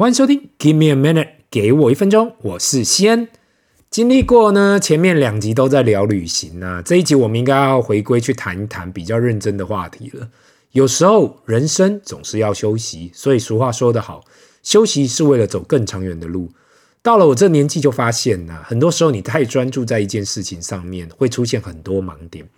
欢迎收听，Give me a minute，给我一分钟，我是西恩。经历过呢，前面两集都在聊旅行啊，这一集我们应该要回归去谈一谈比较认真的话题了。有时候人生总是要休息，所以俗话说得好，休息是为了走更长远的路。到了我这年纪，就发现呢，很多时候你太专注在一件事情上面，会出现很多盲点。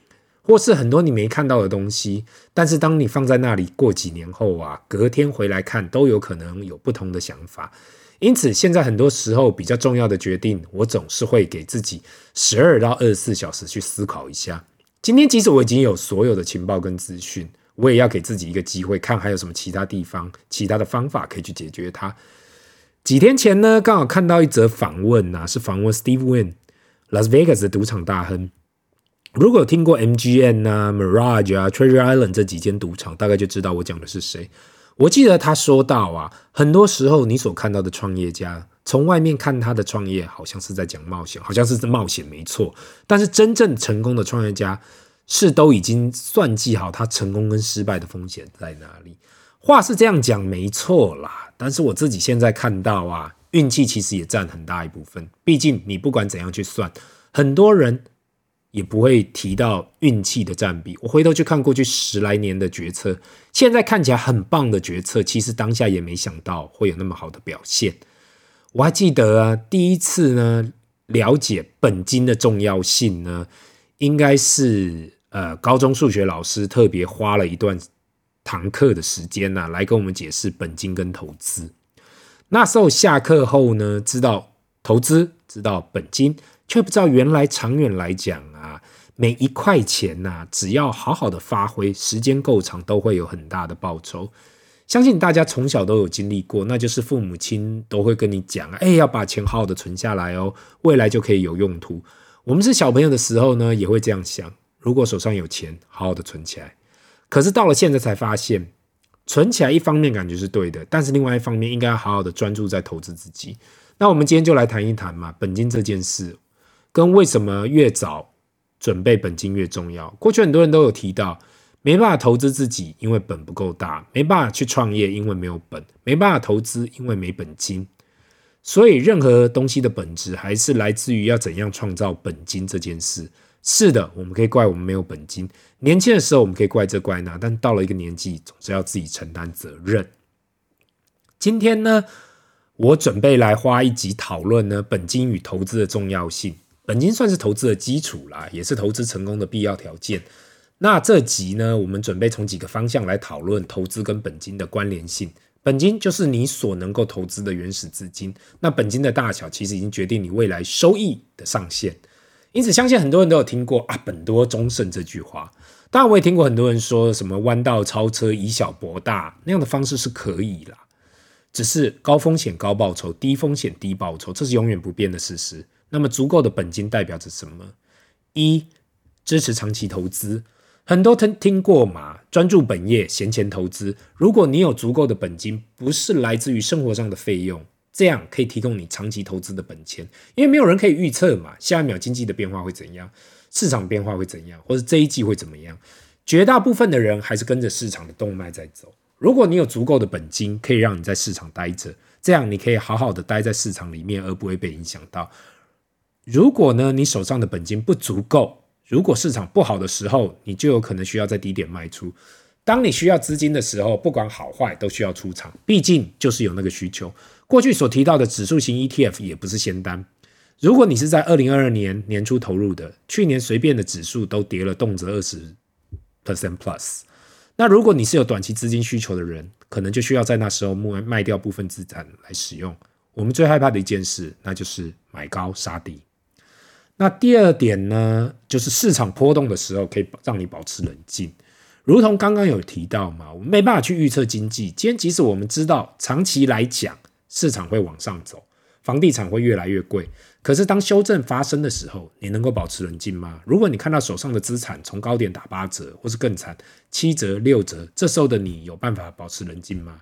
或是很多你没看到的东西，但是当你放在那里过几年后啊，隔天回来看都有可能有不同的想法。因此，现在很多时候比较重要的决定，我总是会给自己十二到二十四小时去思考一下。今天即使我已经有所有的情报跟资讯，我也要给自己一个机会，看还有什么其他地方、其他的方法可以去解决它。几天前呢，刚好看到一则访问啊，是访问 Steve Wynn，Las Vegas 的赌场大亨。如果有听过 MGM 啊、Mirage 啊、Treasure Island 这几间赌场，大概就知道我讲的是谁。我记得他说到啊，很多时候你所看到的创业家，从外面看他的创业，好像是在讲冒险，好像是冒险没错。但是真正成功的创业家，是都已经算计好他成功跟失败的风险在哪里。话是这样讲没错啦，但是我自己现在看到啊，运气其实也占很大一部分。毕竟你不管怎样去算，很多人。也不会提到运气的占比。我回头去看过去十来年的决策，现在看起来很棒的决策，其实当下也没想到会有那么好的表现。我还记得啊，第一次呢了解本金的重要性呢，应该是呃高中数学老师特别花了一段堂课的时间呢、来跟我们解释本金跟投资。那时候下课后呢，知道投资，知道本金。却不知道，原来长远来讲，每一块钱呐、只要好好的发挥，时间够长，都会有很大的报酬。相信大家从小都有经历过，那就是父母亲都会跟你讲，哎，要把钱好好的存下来哦，未来就可以有用途。我们是小朋友的时候呢，也会这样想，如果手上有钱，好好的存起来。可是到了现在才发现，存起来一方面感觉是对的，但是另外一方面应该要好好的专注在投资自己。那我们今天就来谈一谈嘛，本金这件事。跟为什么越早准备本金越重要？过去很多人都有提到，没办法投资自己，因为本不够大；没办法去创业，因为没有本；没办法投资，因为没本金。所以，任何东西的本质还是来自于要怎样创造本金这件事。是的，我们可以怪我们没有本金。年轻的时候，我们可以怪这怪那，但到了一个年纪，总是要自己承担责任。今天呢，我准备来花一集讨论呢，本金与投资的重要性。本金算是投资的基础啦，也是投资成功的必要条件。那这集呢，我们准备从几个方向来讨论投资跟本金的关联性。本金就是你所能够投资的原始资金，那本金的大小其实已经决定你未来收益的上限。因此，相信很多人都有听过啊“本多终胜”这句话。当然，我也听过很多人说什么“弯道超车，以小博大”那样的方式是可以啦，只是高风险高报酬，低风险低报酬，这是永远不变的事实。那么足够的本金代表着什么？一、支持长期投资。很多听听过嘛，专注本业，闲钱投资。如果你有足够的本金，不是来自于生活上的费用，这样可以提供你长期投资的本钱。因为没有人可以预测嘛，下一秒经济的变化会怎样，市场变化会怎样，或者这一季会怎么样。绝大部分的人还是跟着市场的动脉在走。如果你有足够的本金，可以让你在市场待着，这样你可以好好的待在市场里面，而不会被影响到。如果呢，你手上的本金不足够，如果市场不好的时候，你就有可能需要在低点卖出。当你需要资金的时候，不管好坏，都需要出场，毕竟就是有那个需求。过去所提到的指数型 ETF 也不是仙丹。如果你是在二零二二年年初投入的，去年随便的指数都跌了动辄二十 percent plus。那如果你是有短期资金需求的人，可能就需要在那时候卖卖掉部分资产来使用。我们最害怕的一件事，那就是买高杀低。那第二点呢，就是市场波动的时候，可以让你保持冷静。如同刚刚有提到嘛，我们没办法去预测经济。今天即使我们知道长期来讲市场会往上走，房地产会越来越贵，可是当修正发生的时候，你能够保持冷静吗？如果你看到手上的资产从高点打八折，或是更惨七折六折，这时候的你有办法保持冷静吗？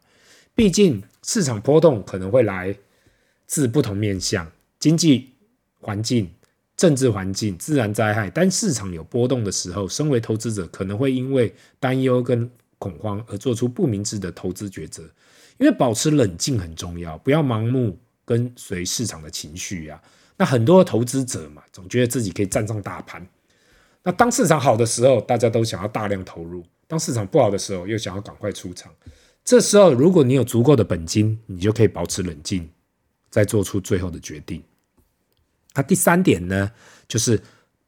毕竟市场波动可能会来自不同面向，经济环境。政治环境、自然灾害，当市场有波动的时候，身为投资者可能会因为担忧跟恐慌而做出不明智的投资抉择。因为保持冷静很重要，不要盲目跟随市场的情绪啊。那很多投资者嘛，总觉得自己可以站上大盘。那当市场好的时候，大家都想要大量投入；当市场不好的时候，又想要赶快出场。这时候，如果你有足够的本金，你就可以保持冷静，再做出最后的决定。那第三点呢，就是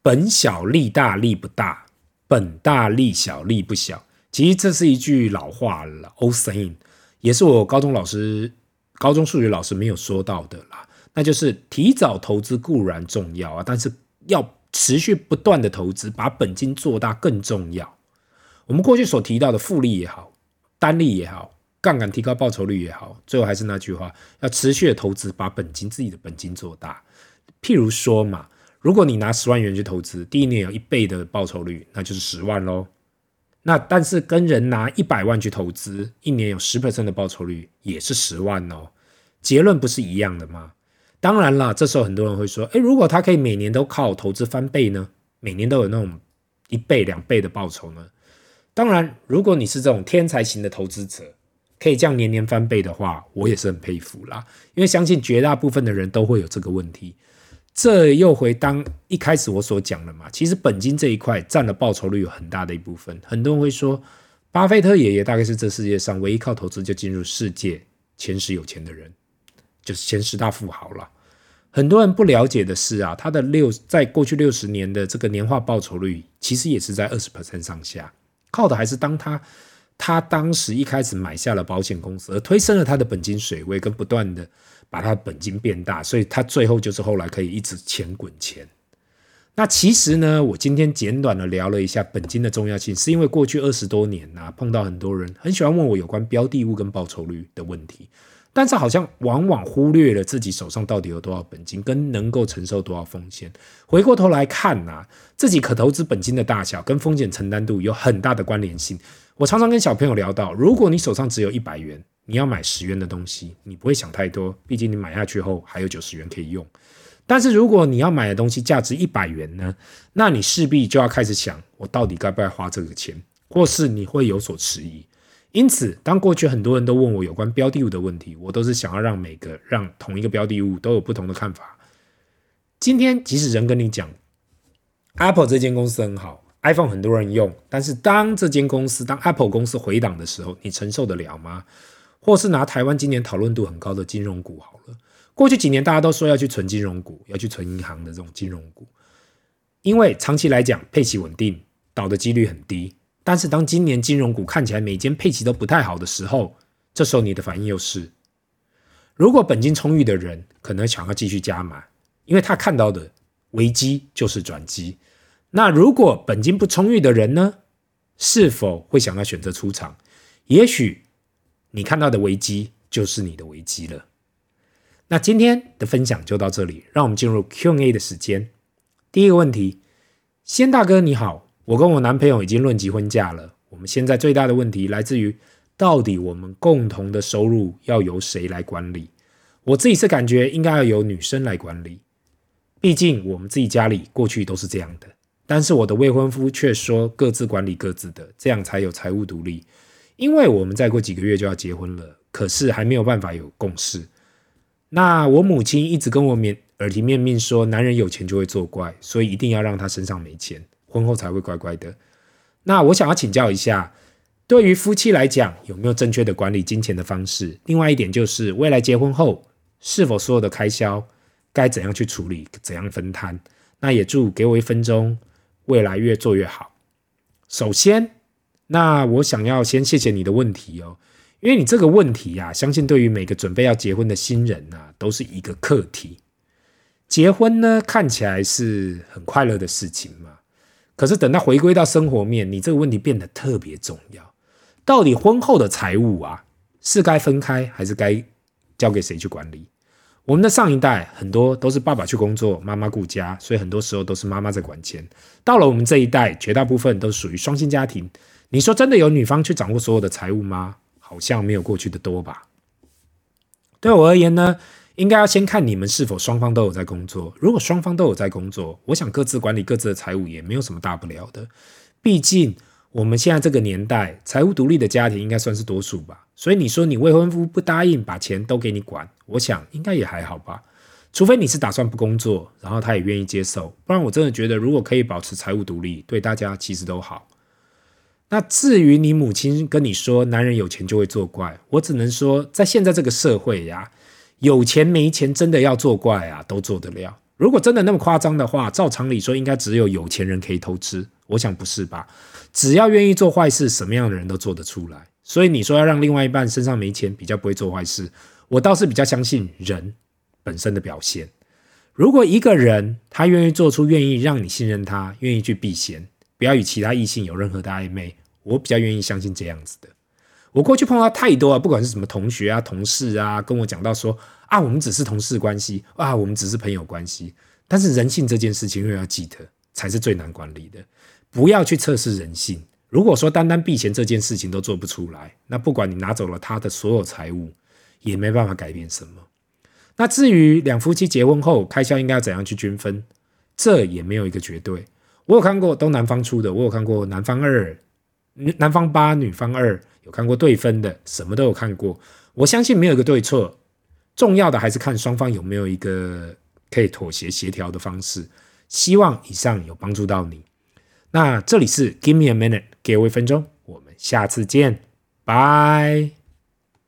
本小利大，利不大；本大利小，利不小。其实这是一句老话了，old saying，也是我高中老师、高中数学老师没有说到的啦。那就是提早投资固然重要啊，但是要持续不断的投资，把本金做大更重要。我们过去所提到的复利也好，单利也好，杠杆提高报酬率也好，最后还是那句话，要持续的投资，把本金自己的本金做大。譬如说嘛，如果你拿十万元去投资，第一年有一倍的报酬率，那就是十万喽。那但是跟人拿一百万去投资，一年有十%的报酬率，也是十万哦。结论不是一样的吗？当然啦，这时候很多人会说，诶，如果他可以每年都靠投资翻倍呢？每年都有那种一倍、两倍的报酬呢？当然，如果你是这种天才型的投资者，可以这样年年翻倍的话，我也是很佩服啦。因为相信绝大部分的人都会有这个问题。这又回当一开始我所讲的嘛，其实本金这一块占了报酬率有很大的一部分。很多人会说，巴菲特爷爷大概是这世界上唯一靠投资就进入世界前十有钱的人。就是前十大富豪了。很多人不了解的是啊，他的六在过去六十年的这个年化报酬率，其实也是在二十 percent 上下，靠的还是当他他当时一开始买下了保险公司，而推升了他的本金水位，跟不断的把他本金变大，所以他最后就是后来可以一直钱滚钱。那其实呢，我今天简短的聊了一下本金的重要性，是因为过去二十多年呐、啊，碰到很多人很喜欢问我有关标的物跟报酬率的问题。但是好像往往忽略了自己手上到底有多少本金，跟能够承受多少风险。回过头来看呐，自己可投资本金的大小跟风险承担度有很大的关联性。我常常跟小朋友聊到，如果你手上只有一百元，你要买十元的东西，你不会想太多，毕竟你买下去后还有九十元可以用。但是如果你要买的东西价值一百元呢，那你势必就要开始想，我到底该不该花这个钱，或是你会有所迟疑。因此，当过去很多人都问我有关标的物的问题，我都是想要让每个让同一个标的物都有不同的看法。今天，即使人跟你讲，Apple 这间公司很好，iPhone 很多人用，但是当这间公司当 Apple 公司回档的时候，你承受得了吗？或是拿台湾今年讨论度很高的金融股好了，过去几年大家都说要去存金融股，要去存银行的这种金融股，因为长期来讲配息稳定，倒的几率很低。但是当今年金融股看起来每间配息都不太好的时候，这时候你的反应又是：如果本金充裕的人可能想要继续加码，因为他看到的危机就是转机。那如果本金不充裕的人呢？是否会想要选择出场？也许你看到的危机就是你的危机了。那今天的分享就到这里，让我们进入 Q&A 的时间。第一个问题，先大哥你好。我跟我男朋友已经论及婚嫁了。我们现在最大的问题来自于，到底我们共同的收入要由谁来管理？我自己是感觉应该要由女生来管理，毕竟我们自己家里过去都是这样的。但是我的未婚夫却说各自管理各自的，这样才有财务独立。因为我们再过几个月就要结婚了，可是还没有办法有共识。那我母亲一直跟我面耳提面命说，男人有钱就会作怪，所以一定要让他身上没钱。婚后才会乖乖的。那我想要请教一下，对于夫妻来讲，有没有正确的管理金钱的方式？另外一点就是，未来结婚后，是否所有的开销该怎样去处理，怎样分摊？那也祝给我一分钟，未来越做越好。首先，那我想要先谢谢你的问题哦，因为你这个问题呀、啊，相信对于每个准备要结婚的新人呐、啊，都是一个课题。结婚呢，看起来是很快乐的事情嘛。可是等到回归到生活面，你这个问题变得特别重要。到底婚后的财务啊，是该分开还是该交给谁去管理？我们的上一代很多都是爸爸去工作，妈妈顾家，所以很多时候都是妈妈在管钱。到了我们这一代，绝大部分都属于双薪家庭。你说真的有女方去掌握所有的财务吗？好像没有过去的多吧。对我而言呢？应该要先看你们是否双方都有在工作。如果双方都有在工作，我想各自管理各自的财务也没有什么大不了的。毕竟我们现在这个年代，财务独立的家庭应该算是多数吧。所以你说你未婚夫不答应把钱都给你管，我想应该也还好吧。除非你是打算不工作，然后他也愿意接受，不然我真的觉得，如果可以保持财务独立，对大家其实都好。那至于你母亲跟你说男人有钱就会作怪，我只能说，在现在这个社会呀，有钱没钱真的要作怪啊，都做得了。如果真的那么夸张的话，照常理说，应该只有有钱人可以偷吃。我想不是吧？只要愿意做坏事，什么样的人都做得出来。所以你说要让另外一半身上没钱，比较不会做坏事，我倒是比较相信人。本身的表现，如果一个人他愿意做出愿意让你信任他，愿意去避嫌，不要与其他异性有任何的暧昧，我比较愿意相信这样子的。我过去碰到太多啊，不管是什么同学啊、同事啊，跟我讲到说啊，我们只是同事关系啊，我们只是朋友关系。但是人性这件事情，又要记得才是最难管理的，不要去测试人性。如果说单单避嫌这件事情都做不出来，那不管你拿走了他的所有财物，也没办法改变什么。那至于两夫妻结婚后开销应该要怎样去均分，这也没有一个绝对。我有看过都男方出的，我有看过男方二，男方八，女方二，有看过对分的，什么都有看过。我相信没有一个对错，重要的还是看双方有没有一个可以妥协协调的方式。希望以上有帮助到你。那这里是 Give me a minute，给我一分钟，我们下次见，拜。